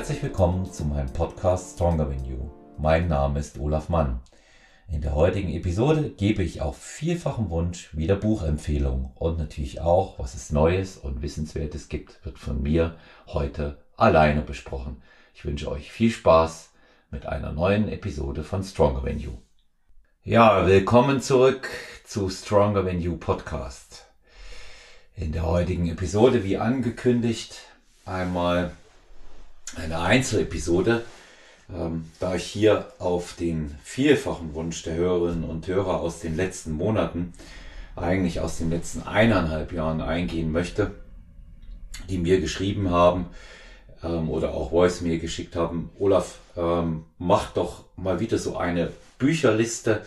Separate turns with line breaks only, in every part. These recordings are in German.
Herzlich willkommen zu meinem Podcast Stronger Than You. Mein Name ist Olaf Mann. In der heutigen Episode gebe ich auf vielfachen Wunsch wieder Buchempfehlungen und natürlich auch, was es Neues und Wissenswertes gibt, wird von mir heute alleine besprochen. Ich wünsche euch viel Spaß mit einer neuen Episode von Stronger Than You. Ja, willkommen zurück zu Stronger Than You Podcast. In der heutigen Episode, wie angekündigt, einmal eine Einzelepisode, ähm, da ich hier auf den vielfachen Wunsch der Hörerinnen und Hörer aus den letzten Monaten, eigentlich aus den letzten eineinhalb Jahren eingehen möchte, die mir geschrieben haben ähm, oder auch Voice mir geschickt haben, Olaf, ähm, mach doch mal wieder so eine Bücherliste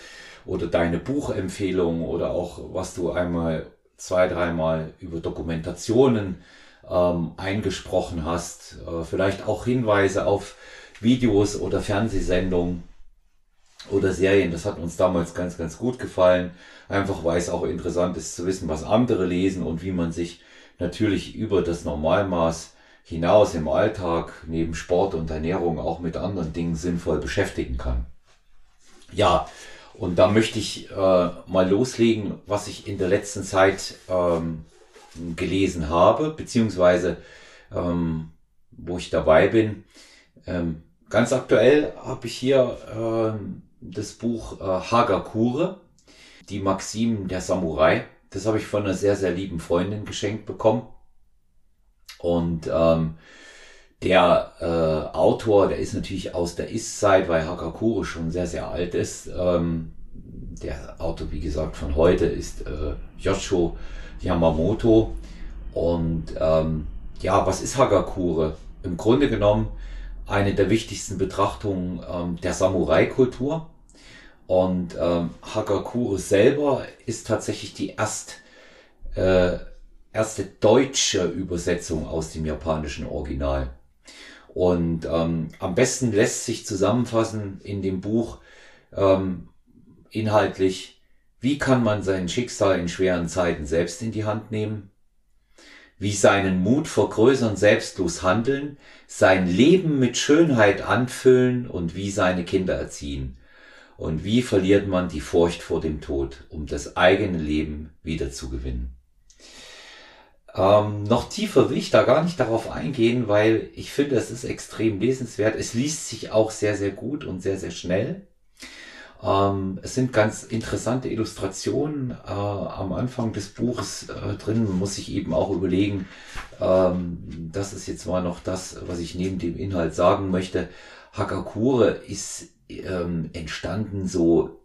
oder deine Buchempfehlung oder auch was du einmal zwei, dreimal über Dokumentationen ähm, eingesprochen hast. Äh, vielleicht auch Hinweise auf Videos oder Fernsehsendungen oder Serien. Das hat uns damals ganz, ganz gut gefallen. Einfach weil es auch interessant ist zu wissen, was andere lesen und wie man sich natürlich über das Normalmaß hinaus im Alltag neben Sport und Ernährung auch mit anderen Dingen sinnvoll beschäftigen kann. Ja, und da möchte ich äh, mal loslegen, was ich in der letzten Zeit ähm, gelesen habe, beziehungsweise ähm, wo ich dabei bin. Ähm, ganz aktuell habe ich hier ähm, das Buch äh, Hagakure, die Maximen der Samurai. Das habe ich von einer sehr, sehr lieben Freundin geschenkt bekommen. Und ähm, der äh, Autor, der ist natürlich aus der Ist-Zeit, weil Hagakure schon sehr, sehr alt ist. Ähm, der Autor, wie gesagt, von heute ist äh, Yoshio Yamamoto. Und ähm, ja, was ist Hagakure? Im Grunde genommen eine der wichtigsten Betrachtungen ähm, der Samurai-Kultur. Und ähm, Hagakure selber ist tatsächlich die erst, äh, erste deutsche Übersetzung aus dem japanischen Original. Und ähm, am besten lässt sich zusammenfassen in dem Buch ähm, inhaltlich, wie kann man sein Schicksal in schweren Zeiten selbst in die Hand nehmen? Wie seinen Mut vergrößern, selbstlos handeln, sein Leben mit Schönheit anfüllen und wie seine Kinder erziehen? Und wie verliert man die Furcht vor dem Tod, um das eigene Leben wieder zu gewinnen? Ähm, noch tiefer will ich da gar nicht darauf eingehen, weil ich finde, es ist extrem lesenswert. Es liest sich auch sehr, sehr gut und sehr, sehr schnell. Ähm, es sind ganz interessante Illustrationen äh, am Anfang des Buches äh, drin. Muss sich eben auch überlegen, ähm, das ist jetzt mal noch das, was ich neben dem Inhalt sagen möchte. Hakakure ist ähm, entstanden so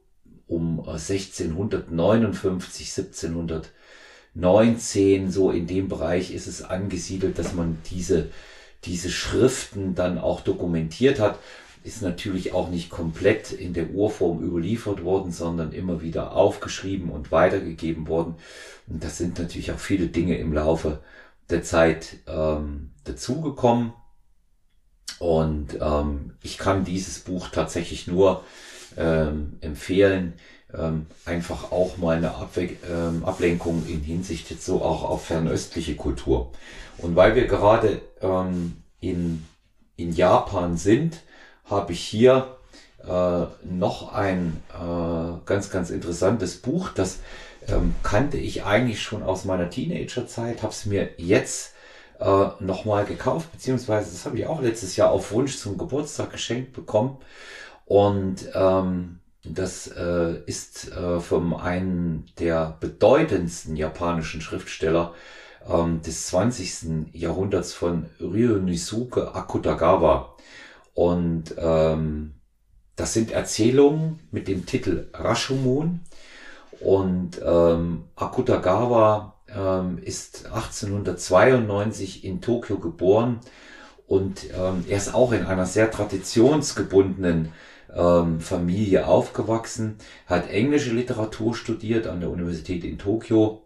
um 1659, 1719, so in dem Bereich ist es angesiedelt, dass man diese, diese Schriften dann auch dokumentiert hat ist natürlich auch nicht komplett in der Urform überliefert worden, sondern immer wieder aufgeschrieben und weitergegeben worden. Und das sind natürlich auch viele Dinge im Laufe der Zeit ähm, dazugekommen. Und ähm, ich kann dieses Buch tatsächlich nur ähm, empfehlen, ähm, einfach auch mal eine Abwe ähm, Ablenkung in Hinsicht jetzt so auch auf fernöstliche Kultur. Und weil wir gerade ähm, in, in Japan sind, habe ich hier äh, noch ein äh, ganz, ganz interessantes Buch. Das ähm, kannte ich eigentlich schon aus meiner Teenagerzeit, habe es mir jetzt äh, nochmal gekauft, beziehungsweise das habe ich auch letztes Jahr auf Wunsch zum Geburtstag geschenkt bekommen. Und ähm, das äh, ist äh, vom einen der bedeutendsten japanischen Schriftsteller ähm, des 20. Jahrhunderts von Ryonisuke Akutagawa. Und ähm, das sind Erzählungen mit dem Titel Rashomon. Und ähm, Akutagawa ähm, ist 1892 in Tokio geboren und ähm, er ist auch in einer sehr traditionsgebundenen ähm, Familie aufgewachsen, hat englische Literatur studiert an der Universität in Tokio,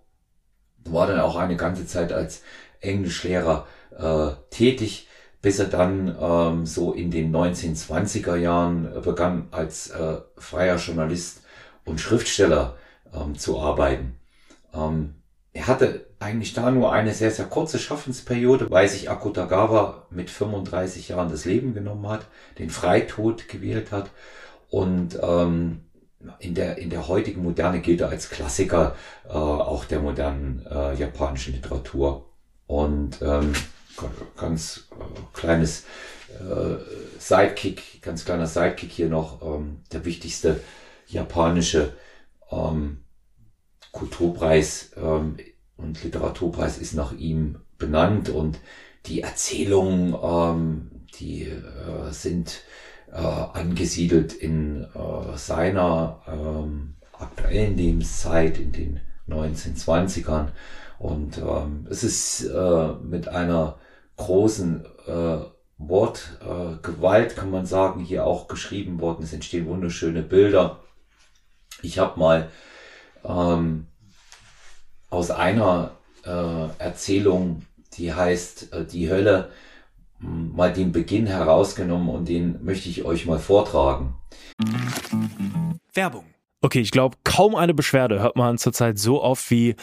war dann auch eine ganze Zeit als Englischlehrer äh, tätig bis er dann ähm, so in den 1920er Jahren begann, als äh, freier Journalist und Schriftsteller ähm, zu arbeiten. Ähm, er hatte eigentlich da nur eine sehr, sehr kurze Schaffensperiode, weil sich Akutagawa mit 35 Jahren das Leben genommen hat, den Freitod gewählt hat und ähm, in der, in der heutigen Moderne gilt er als Klassiker äh, auch der modernen äh, japanischen Literatur. Und ähm, ganz äh, kleines äh, Sidekick, ganz kleiner Sidekick hier noch, ähm, der wichtigste japanische ähm, Kulturpreis ähm, und Literaturpreis ist nach ihm benannt und die Erzählungen, ähm, die äh, sind äh, angesiedelt in äh, seiner ähm, aktuellen Lebenszeit, in den 1920ern. Und ähm, es ist äh, mit einer großen äh, Wortgewalt, äh, kann man sagen, hier auch geschrieben worden. Es entstehen wunderschöne Bilder. Ich habe mal ähm, aus einer äh, Erzählung, die heißt äh, Die Hölle, mal den Beginn herausgenommen und den möchte ich euch mal vortragen.
Werbung. Okay, ich glaube, kaum eine Beschwerde hört man zurzeit so oft wie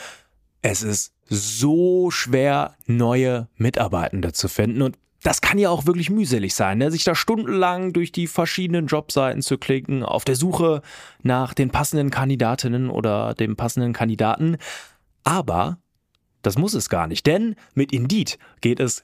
es ist so schwer, neue Mitarbeitende zu finden. Und das kann ja auch wirklich mühselig sein, ne? sich da stundenlang durch die verschiedenen Jobseiten zu klicken, auf der Suche nach den passenden Kandidatinnen oder dem passenden Kandidaten. Aber das muss es gar nicht, denn mit Indeed geht es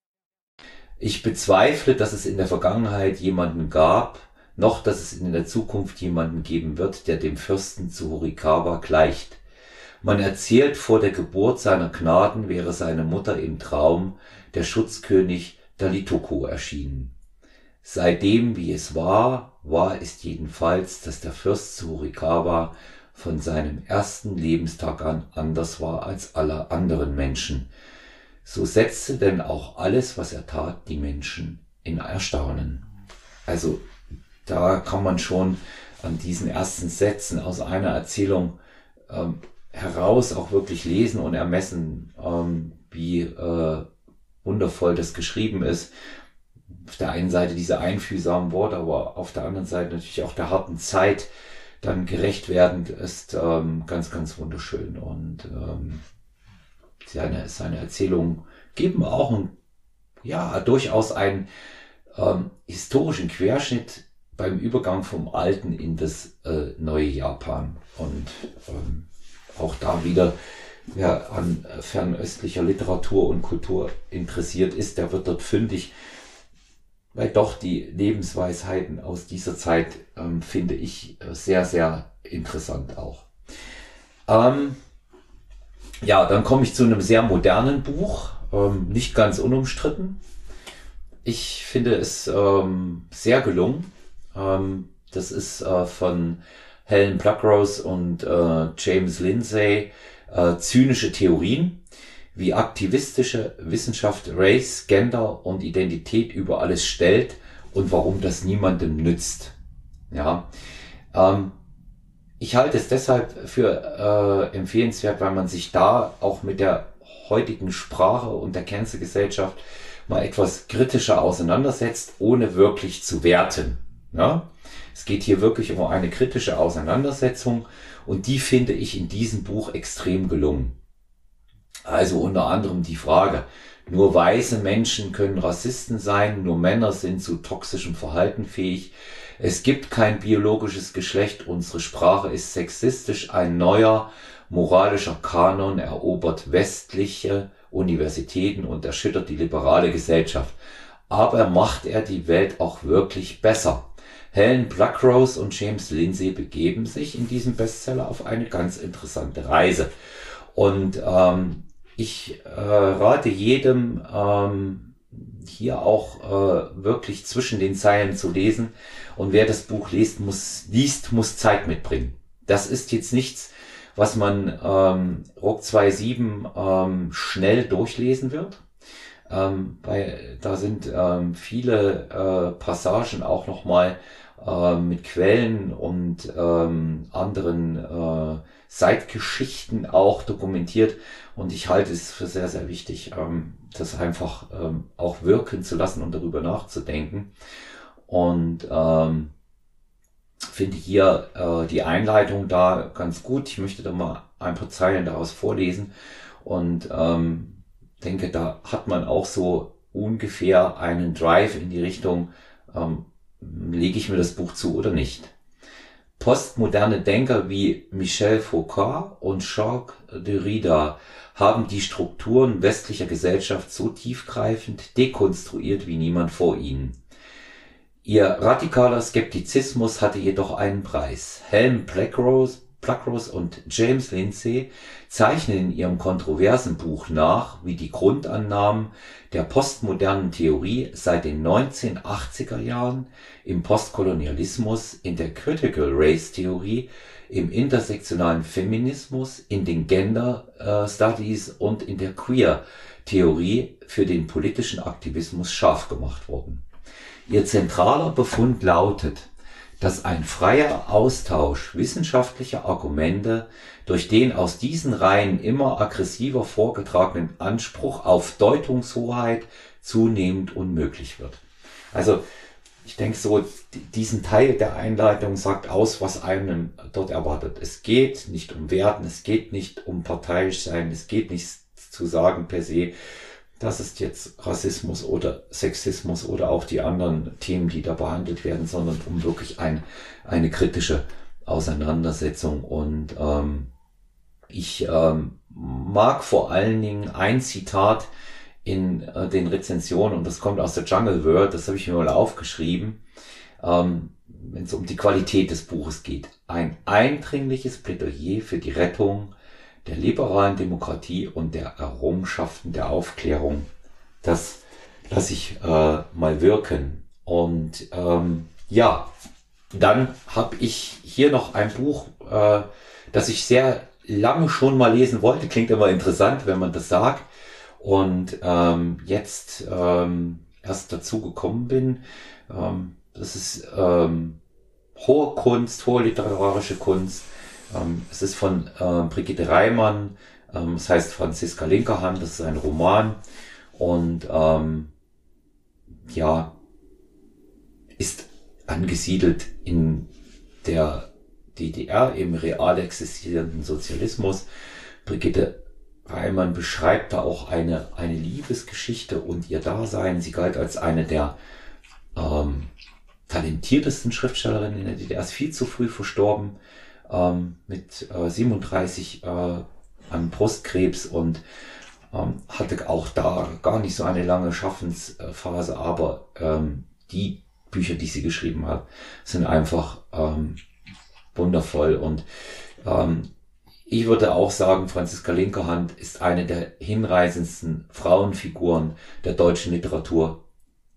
Ich bezweifle, dass es in der Vergangenheit jemanden gab, noch dass es in der Zukunft jemanden geben wird, der dem Fürsten zu Horikawa gleicht. Man erzählt, vor der Geburt seiner Gnaden wäre seine Mutter im Traum der Schutzkönig Dalitoko erschienen. Seitdem, wie es war, war es jedenfalls, dass der Fürst zu Horikawa von seinem ersten Lebenstag an anders war als alle anderen Menschen, so setzte denn auch alles, was er tat, die Menschen in Erstaunen. Also da kann man schon an diesen ersten Sätzen aus einer Erzählung ähm, heraus auch wirklich lesen und ermessen, ähm, wie äh, wundervoll das geschrieben ist. Auf der einen Seite diese einfühlsamen Worte, aber auf der anderen Seite natürlich auch der harten Zeit dann gerecht werdend ist ähm, ganz, ganz wunderschön. Und ähm, seine, seine Erzählungen geben auch ein, ja, durchaus einen ähm, historischen Querschnitt beim Übergang vom alten in das äh, neue Japan. Und ähm, auch da wieder, wer an fernöstlicher Literatur und Kultur interessiert ist, der wird dort fündig, weil doch die Lebensweisheiten aus dieser Zeit ähm, finde ich äh, sehr, sehr interessant auch. Ähm, ja, dann komme ich zu einem sehr modernen Buch, ähm, nicht ganz unumstritten. Ich finde es ähm, sehr gelungen. Ähm, das ist äh, von Helen Pluckrose und äh, James Lindsay äh, zynische Theorien, wie aktivistische Wissenschaft Race, Gender und Identität über alles stellt und warum das niemandem nützt. Ja, ähm, ich halte es deshalb für äh, empfehlenswert, weil man sich da auch mit der heutigen Sprache und der Cancel-Gesellschaft mal etwas kritischer auseinandersetzt, ohne wirklich zu werten. Ja? Es geht hier wirklich um eine kritische Auseinandersetzung und die finde ich in diesem Buch extrem gelungen. Also unter anderem die Frage, nur weiße Menschen können Rassisten sein, nur Männer sind zu toxischem Verhalten fähig. Es gibt kein biologisches Geschlecht, unsere Sprache ist sexistisch, ein neuer moralischer Kanon erobert westliche Universitäten und erschüttert die liberale Gesellschaft. Aber macht er die Welt auch wirklich besser? Helen Pluckrose und James Lindsay begeben sich in diesem Bestseller auf eine ganz interessante Reise. Und ähm, ich äh, rate jedem, ähm, hier auch äh, wirklich zwischen den Zeilen zu lesen. Und wer das Buch liest, muss, liest, muss Zeit mitbringen. Das ist jetzt nichts, was man ähm, Ruck 2.7 ähm, schnell durchlesen wird. ähm, bei, da sind ähm, viele äh, Passagen auch nochmal äh, mit Quellen und ähm, anderen äh, Seitgeschichten auch dokumentiert. Und ich halte es für sehr, sehr wichtig, ähm, das einfach ähm, auch wirken zu lassen und darüber nachzudenken. Und ähm, finde hier äh, die Einleitung da ganz gut. Ich möchte da mal ein paar Zeilen daraus vorlesen und ähm, denke, da hat man auch so ungefähr einen Drive in die Richtung, ähm, lege ich mir das Buch zu oder nicht. Postmoderne Denker wie Michel Foucault und Jacques Derrida haben die Strukturen westlicher Gesellschaft so tiefgreifend dekonstruiert wie niemand vor ihnen. Ihr radikaler Skeptizismus hatte jedoch einen Preis. Helm Blackrose, Blackrose und James Lindsay zeichnen in ihrem kontroversen Buch nach, wie die Grundannahmen der postmodernen Theorie seit den 1980er Jahren im Postkolonialismus, in der Critical Race Theorie, im intersektionalen Feminismus, in den Gender äh, Studies und in der Queer Theorie für den politischen Aktivismus scharf gemacht wurden. Ihr zentraler Befund lautet, dass ein freier Austausch wissenschaftlicher Argumente durch den aus diesen Reihen immer aggressiver vorgetragenen Anspruch auf Deutungshoheit zunehmend unmöglich wird. Also ich denke so, diesen Teil der Einleitung sagt aus, was einem dort erwartet. Es geht nicht um Werten, es geht nicht um parteiisch sein, es geht nicht zu sagen per se, das ist jetzt Rassismus oder Sexismus oder auch die anderen Themen, die da behandelt werden, sondern um wirklich ein, eine kritische Auseinandersetzung. Und ähm, ich ähm, mag vor allen Dingen ein Zitat in äh, den Rezensionen, und das kommt aus der Jungle World, das habe ich mir mal aufgeschrieben, ähm, wenn es um die Qualität des Buches geht. Ein eindringliches Plädoyer für die Rettung der liberalen Demokratie und der Errungenschaften der Aufklärung. Das lasse ich äh, mal wirken. Und ähm, ja, dann habe ich hier noch ein Buch, äh, das ich sehr lange schon mal lesen wollte. Klingt immer interessant, wenn man das sagt. Und ähm, jetzt ähm, erst dazu gekommen bin. Ähm, das ist ähm, hohe Kunst, hohe literarische Kunst ähm, es ist von äh, Brigitte Reimann, ähm, es heißt Franziska Linkerhand, das ist ein Roman und ähm, ja, ist angesiedelt in der DDR, im real existierenden Sozialismus. Brigitte Reimann beschreibt da auch eine, eine Liebesgeschichte und ihr Dasein. Sie galt als eine der ähm, talentiertesten Schriftstellerinnen in der DDR, ist viel zu früh verstorben ähm, mit äh, 37 äh, an Brustkrebs und ähm, hatte auch da gar nicht so eine lange Schaffensphase, aber ähm, die Bücher, die sie geschrieben hat, sind einfach ähm, wundervoll und ähm, ich würde auch sagen, Franziska Linkerhand ist eine der hinreißendsten Frauenfiguren der deutschen Literatur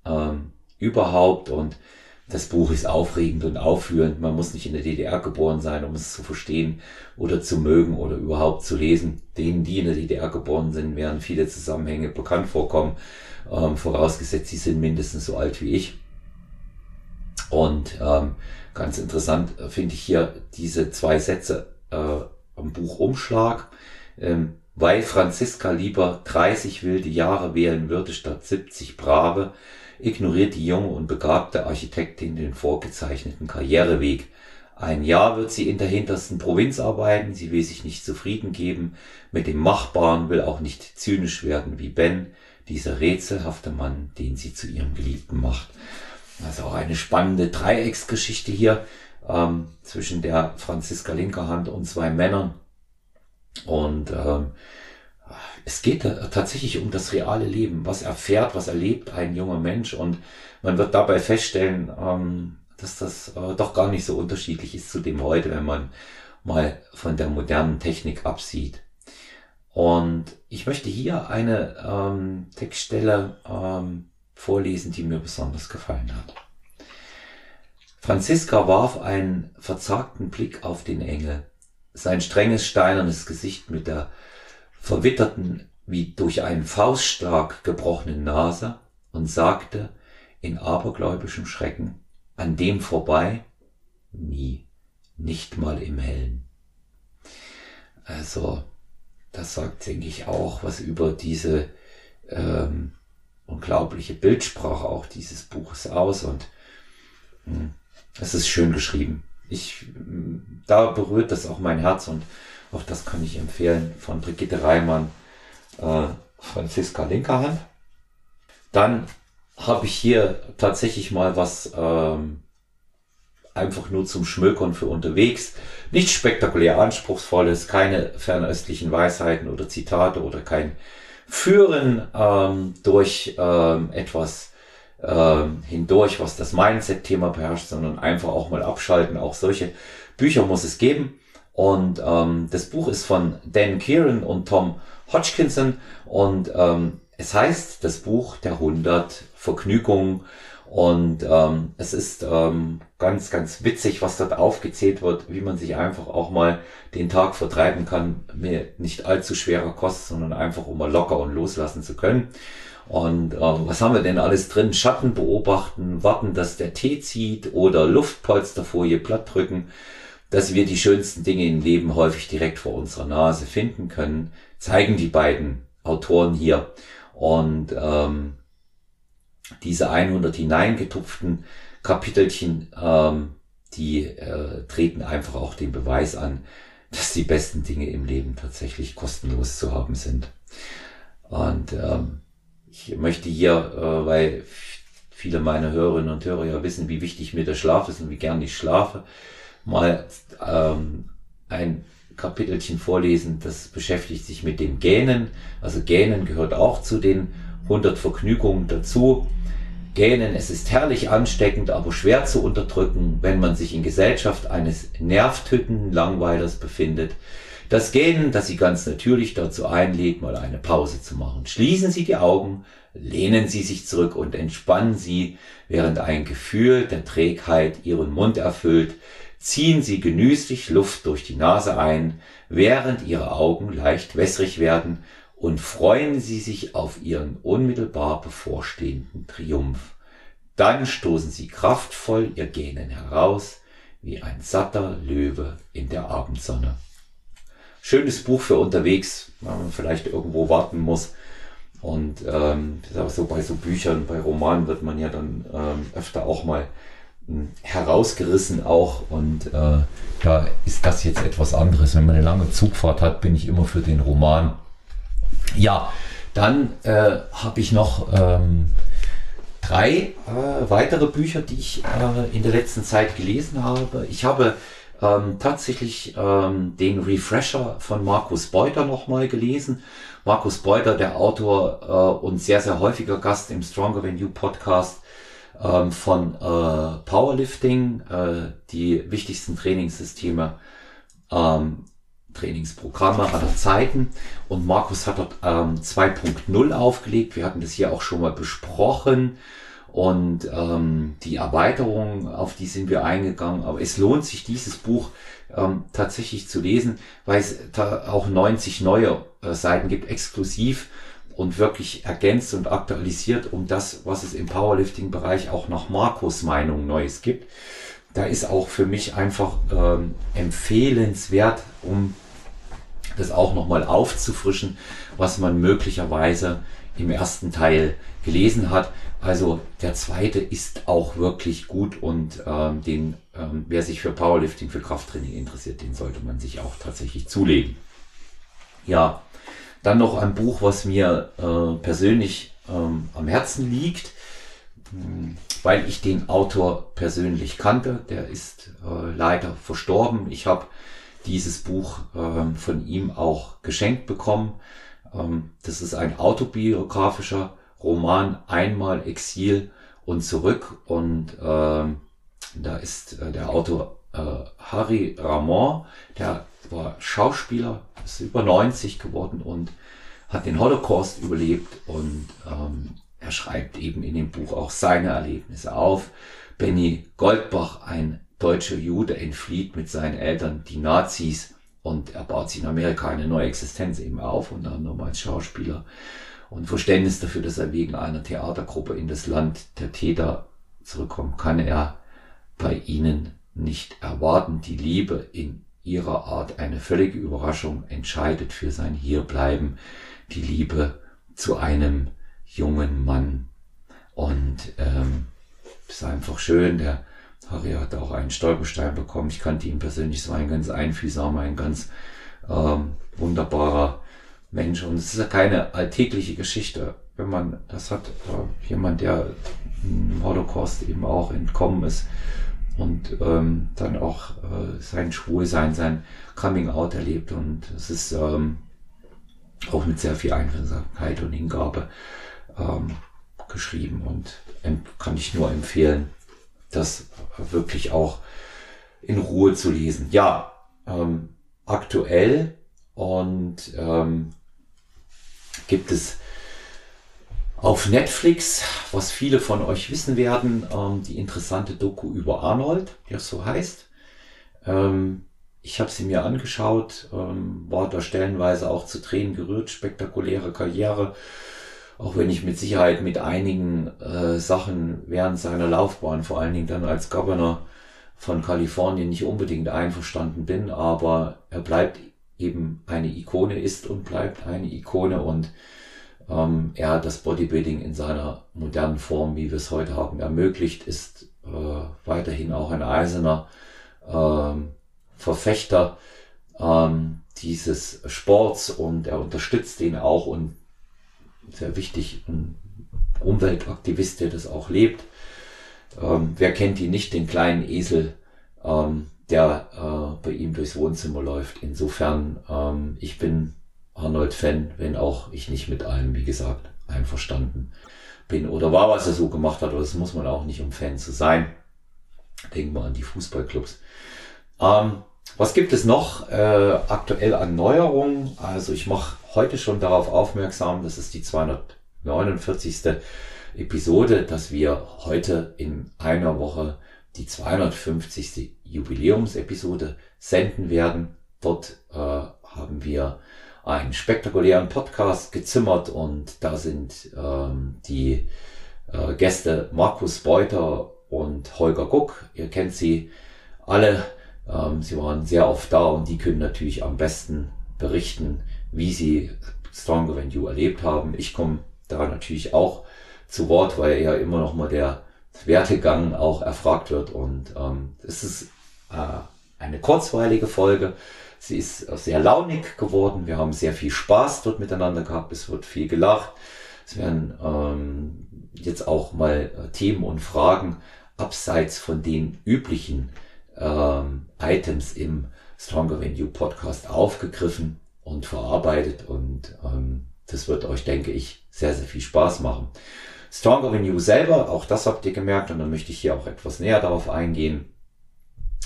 ähm, überhaupt und das Buch ist aufregend und aufführend. Man muss nicht in der DDR geboren sein, um es zu verstehen oder zu mögen oder überhaupt zu lesen. Denen, die in der DDR geboren sind, werden viele Zusammenhänge bekannt vorkommen, ähm, vorausgesetzt, sie sind mindestens so alt wie ich. Und ähm, ganz interessant finde ich hier diese zwei Sätze äh, am Buchumschlag. Ähm, weil Franziska lieber 30 wilde Jahre wählen würde statt 70 brave, ignoriert die junge und begabte Architektin den vorgezeichneten Karriereweg. Ein Jahr wird sie in der hintersten Provinz arbeiten, sie will sich nicht zufrieden geben mit dem Machbaren, will auch nicht zynisch werden wie Ben, dieser rätselhafte Mann, den sie zu ihrem Geliebten macht. Also auch eine spannende Dreiecksgeschichte hier ähm, zwischen der Franziska Linkerhand und zwei Männern. Und ähm, es geht tatsächlich um das reale Leben. Was erfährt, was erlebt ein junger Mensch und man wird dabei feststellen, ähm, dass das äh, doch gar nicht so unterschiedlich ist zu dem heute, wenn man mal von der modernen Technik absieht. Und ich möchte hier eine ähm, Textstelle ähm, vorlesen, die mir besonders gefallen hat. Franziska warf einen verzagten Blick auf den Engel. Sein strenges, steinernes Gesicht mit der verwitterten wie durch einen Faustschlag gebrochene Nase und sagte in abergläubischem Schrecken, an dem vorbei? Nie, nicht mal im Hellen. Also, das sagt, denke ich, auch was über diese ähm, unglaubliche Bildsprache auch dieses Buches aus und mh, hm, es ist schön geschrieben. Ich, hm, da berührt das auch mein Herz und auch das kann ich empfehlen von Brigitte Reimann, äh, Franziska Linkerhand. Dann habe ich hier tatsächlich mal was ähm, einfach nur zum Schmökern für unterwegs. Nicht spektakulär anspruchsvolles, keine fernöstlichen Weisheiten oder Zitate oder kein Führen ähm, durch ähm, etwas ähm, hindurch, was das Mindset-Thema beherrscht, sondern einfach auch mal abschalten. Auch solche Bücher muss es geben. Und ähm, das Buch ist von Dan Kieran und Tom Hodgkinson und ähm, es heißt das Buch der 100 Vergnügungen und ähm, es ist ähm, ganz, ganz witzig, was dort aufgezählt wird, wie man sich einfach auch mal den Tag vertreiben kann, mir nicht allzu schwerer Kost, sondern einfach um mal locker und loslassen zu können. Und äh, was haben wir denn alles drin? Schatten beobachten, warten, dass der Tee zieht oder Luftpolsterfolie platt drücken, dass wir die schönsten Dinge im Leben häufig direkt vor unserer Nase finden können, zeigen die beiden Autoren hier. Und ähm, diese 100 hineingetupften Kapitelchen, ähm, die äh, treten einfach auch den Beweis an, dass die besten Dinge im Leben tatsächlich kostenlos zu haben sind. Und ähm, ich möchte hier, äh, weil viele meiner Hörerinnen und Hörer ja wissen, wie wichtig mir der Schlaf ist und wie gern ich schlafe, mal ähm, ein Kapitelchen vorlesen, das beschäftigt sich mit dem Gähnen. Also Gähnen gehört auch zu den 100 Vergnügungen dazu. Gähnen, es ist herrlich ansteckend, aber schwer zu unterdrücken, wenn man sich in Gesellschaft eines Nervtüten-Langweilers befindet. Das Gähnen, das Sie ganz natürlich dazu einlädt, mal eine Pause zu machen. Schließen Sie die Augen, lehnen Sie sich zurück und entspannen Sie, während ein Gefühl der Trägheit Ihren Mund erfüllt. Ziehen Sie genüsslich Luft durch die Nase ein, während Ihre Augen leicht wässrig werden und freuen Sie sich auf Ihren unmittelbar bevorstehenden Triumph. Dann stoßen Sie kraftvoll Ihr Gähnen heraus, wie ein satter Löwe in der Abendsonne. Schönes Buch für unterwegs, wenn man vielleicht irgendwo warten muss. Und ähm, so bei so Büchern, bei Romanen wird man ja dann ähm, öfter auch mal herausgerissen auch und äh, da ist das jetzt etwas anderes. Wenn man eine lange Zugfahrt hat, bin ich immer für den Roman ja, dann äh, habe ich noch ähm, drei äh, weitere Bücher, die ich äh, in der letzten Zeit gelesen habe. Ich habe ähm, tatsächlich ähm, den Refresher von Markus Beuter nochmal gelesen. Markus Beuter, der Autor äh, und sehr, sehr häufiger Gast im Stronger Than You Podcast ähm, von äh, Powerlifting, äh, die wichtigsten Trainingssysteme ähm, Trainingsprogramme aller Zeiten. Und Markus hat dort ähm, 2.0 aufgelegt. Wir hatten das hier auch schon mal besprochen. Und ähm, die Erweiterung, auf die sind wir eingegangen. Aber es lohnt sich, dieses Buch ähm, tatsächlich zu lesen, weil es da auch 90 neue äh, Seiten gibt, exklusiv und wirklich ergänzt und aktualisiert um das, was es im Powerlifting-Bereich auch nach Markus Meinung Neues gibt. Da ist auch für mich einfach ähm, empfehlenswert, um das auch nochmal aufzufrischen, was man möglicherweise im ersten Teil gelesen hat. Also der zweite ist auch wirklich gut und ähm, den, ähm, wer sich für Powerlifting, für Krafttraining interessiert, den sollte man sich auch tatsächlich zulegen. Ja, dann noch ein Buch, was mir äh, persönlich ähm, am Herzen liegt, hm, weil ich den Autor persönlich kannte. Der ist äh, leider verstorben. Ich habe dieses Buch ähm, von ihm auch geschenkt bekommen. Ähm, das ist ein autobiografischer Roman, einmal Exil und zurück. Und ähm, da ist äh, der Autor äh, Harry Ramon, der war Schauspieler, ist über 90 geworden und hat den Holocaust überlebt und ähm, er schreibt eben in dem Buch auch seine Erlebnisse auf. Benny Goldbach, ein deutscher Jude entflieht mit seinen Eltern die Nazis und er baut sich in Amerika eine neue Existenz eben auf, unter anderem als Schauspieler. Und Verständnis dafür, dass er wegen einer Theatergruppe in das Land der Täter zurückkommt, kann er bei ihnen nicht erwarten. Die Liebe in ihrer Art eine völlige Überraschung entscheidet für sein Hierbleiben. Die Liebe zu einem jungen Mann. Und ähm, ist einfach schön. Der Harry hat auch einen Stolperstein bekommen. Ich kannte ihn persönlich, so ein ganz einfühlsamer, ein ganz ähm, wunderbarer Mensch. Und es ist ja keine alltägliche Geschichte, wenn man das hat. Äh, jemand, der im Holocaust eben auch entkommen ist und ähm, dann auch äh, sein Schwulsein, sein Coming Out erlebt. Und es ist ähm, auch mit sehr viel Einfühlsamkeit und Hingabe ähm, geschrieben und kann ich nur empfehlen, das wirklich auch in Ruhe zu lesen. Ja, ähm, aktuell und ähm, gibt es auf Netflix, was viele von euch wissen werden, ähm, die interessante Doku über Arnold, auch so heißt. Ähm, ich habe sie mir angeschaut, ähm, war da stellenweise auch zu Tränen gerührt, spektakuläre Karriere, auch wenn ich mit Sicherheit mit einigen äh, Sachen während seiner Laufbahn, vor allen Dingen dann als Governor von Kalifornien, nicht unbedingt einverstanden bin, aber er bleibt eben eine Ikone, ist und bleibt eine Ikone und ähm, er hat das Bodybuilding in seiner modernen Form, wie wir es heute haben, ermöglicht, ist äh, weiterhin auch ein eiserner ähm, Verfechter ähm, dieses Sports und er unterstützt ihn auch und sehr wichtig, ein Umweltaktivist, der das auch lebt. Ähm, wer kennt ihn nicht, den kleinen Esel, ähm, der äh, bei ihm durchs Wohnzimmer läuft. Insofern, ähm, ich bin Arnold-Fan, wenn auch ich nicht mit allem, wie gesagt, einverstanden bin oder war, was er so gemacht hat. Aber das muss man auch nicht, um Fan zu sein. Denken wir an die Fußballclubs. Ähm, was gibt es noch äh, aktuell an Neuerungen? Also ich mache heute schon darauf aufmerksam, das ist die 249. Episode, dass wir heute in einer Woche die 250. Jubiläumsepisode senden werden. Dort äh, haben wir einen spektakulären Podcast gezimmert und da sind ähm, die äh, Gäste Markus Beuter und Holger Guck. Ihr kennt sie alle. Ähm, sie waren sehr oft da und die können natürlich am besten berichten, wie sie Stronger Than You erlebt haben. Ich komme da natürlich auch zu Wort, weil ja immer noch mal der Wertegang auch erfragt wird und ähm, es ist äh, eine kurzweilige Folge. Sie ist sehr launig geworden. Wir haben sehr viel Spaß dort miteinander gehabt. Es wird viel gelacht. Es werden ähm, jetzt auch mal äh, Themen und Fragen abseits von den üblichen ähm, Items im Stronger Than You Podcast aufgegriffen und verarbeitet und ähm, das wird euch, denke ich, sehr, sehr viel Spaß machen. Stronger Than You selber, auch das habt ihr gemerkt und dann möchte ich hier auch etwas näher darauf eingehen,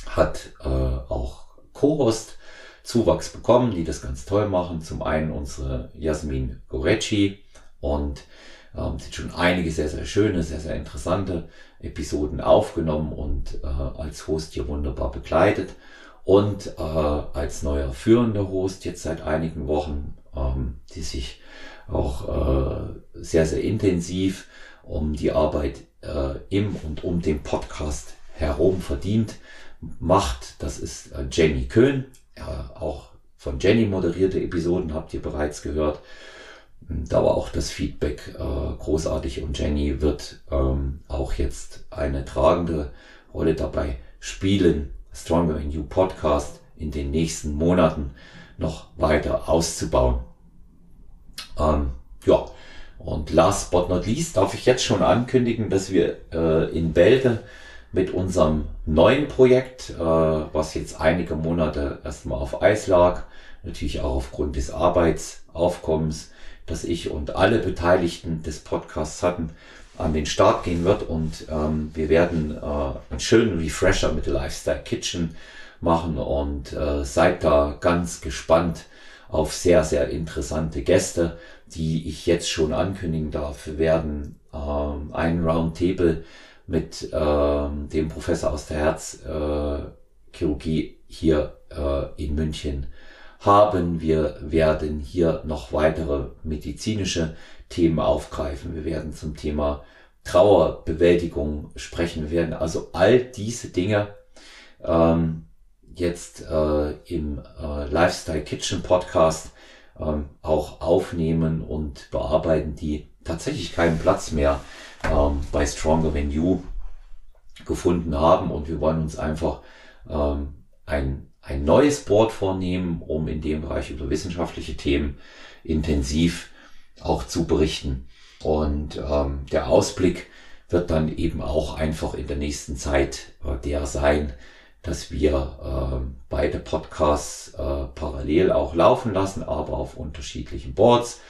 hat äh, auch Co-Host Zuwachs bekommen, die das ganz toll machen. Zum einen unsere Jasmin Gorecci und ähm, sind schon einige sehr, sehr schöne, sehr, sehr interessante Episoden aufgenommen und äh, als Host hier wunderbar begleitet. Und äh, als neuer führender Host jetzt seit einigen Wochen, ähm, die sich auch äh, sehr, sehr intensiv um die Arbeit äh, im und um den Podcast herum verdient macht. Das ist äh, Jenny Köhn. Ja, auch von Jenny moderierte Episoden habt ihr bereits gehört. Da war auch das Feedback äh, großartig und Jenny wird ähm, auch jetzt eine tragende Rolle dabei spielen, Stronger in You Podcast in den nächsten Monaten noch weiter auszubauen. Ähm, ja, und last but not least darf ich jetzt schon ankündigen, dass wir äh, in Bälde mit unserem neuen Projekt, äh, was jetzt einige Monate erstmal auf Eis lag, natürlich auch aufgrund des Arbeitsaufkommens, dass ich und alle Beteiligten des Podcasts hatten, an den Start gehen wird und ähm, wir werden äh, einen schönen Refresher mit Lifestyle Kitchen machen und äh, seid da ganz gespannt auf sehr, sehr interessante Gäste, die ich jetzt schon ankündigen darf. Wir werden ähm, einen Roundtable mit ähm, dem Professor aus der Herzchirurgie äh, hier äh, in München haben. Wir werden hier noch weitere medizinische Themen aufgreifen. Wir werden zum Thema Trauerbewältigung sprechen. Wir werden also all diese Dinge ähm, jetzt äh, im äh, Lifestyle Kitchen Podcast ähm, auch aufnehmen und bearbeiten, die tatsächlich keinen Platz mehr ähm, bei Stronger Than You gefunden haben. Und wir wollen uns einfach ähm, ein, ein neues Board vornehmen, um in dem Bereich über wissenschaftliche Themen intensiv auch zu berichten. Und ähm, der Ausblick wird dann eben auch einfach in der nächsten Zeit äh, der sein, dass wir äh, beide Podcasts äh, parallel auch laufen lassen, aber auf unterschiedlichen Boards.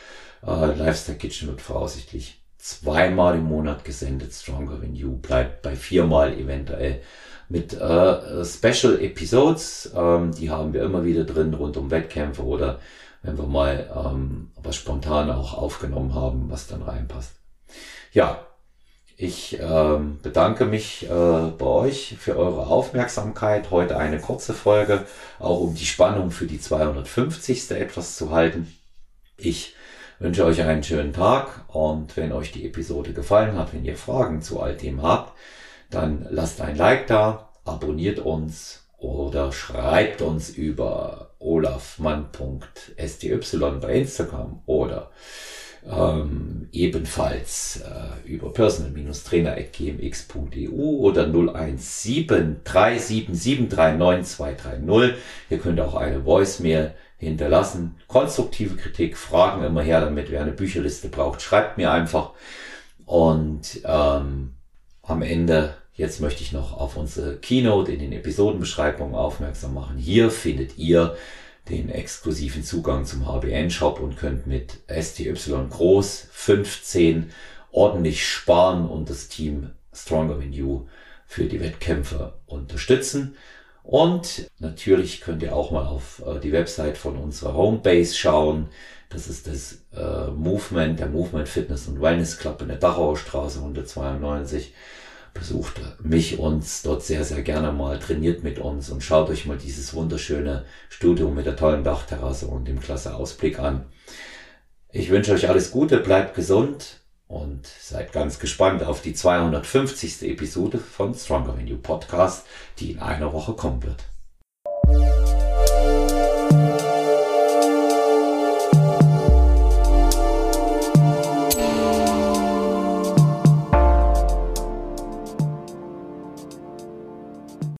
Äh, Lifestyle Kitchen wird voraussichtlich zweimal im Monat gesendet. Stronger Than You bleibt bei viermal eventuell mit äh, Special Episodes. Ähm, die haben wir immer wieder drin rund um Wettkämpfe oder wenn wir mal ähm, was spontan auch aufgenommen haben, was dann reinpasst. Ja, ich ähm, bedanke mich äh, bei euch für eure Aufmerksamkeit. Heute eine kurze Folge, auch um die Spannung für die 250. etwas zu halten. Ich wünsche euch einen schönen Tag und wenn euch die Episode gefallen hat, wenn ihr Fragen zu all dem habt, dann lasst ein Like da, abonniert uns oder schreibt uns über olafmann.sty bei Instagram oder ähm, ebenfalls äh, über personal-trainer.gmx.eu oder 017377399230. Ihr könnt auch eine Voicemail hinterlassen. Konstruktive Kritik, Fragen immer her damit. Wer eine Bücherliste braucht, schreibt mir einfach. Und ähm, am Ende, jetzt möchte ich noch auf unsere Keynote in den Episodenbeschreibungen aufmerksam machen. Hier findet ihr den exklusiven Zugang zum HBN-Shop und könnt mit STY groß 15 ordentlich sparen und das Team Stronger Than You für die Wettkämpfe unterstützen. Und natürlich könnt ihr auch mal auf äh, die Website von unserer Homebase schauen. Das ist das äh, Movement, der Movement Fitness und Wellness Club in der Dachauer Straße 192. Besucht mich uns dort sehr, sehr gerne mal, trainiert mit uns und schaut euch mal dieses wunderschöne Studio mit der tollen Dachterrasse und dem klasse Ausblick an. Ich wünsche euch alles Gute, bleibt gesund und seid ganz gespannt auf die 250. Episode von Stronger Than You Podcast, die in einer Woche kommen wird.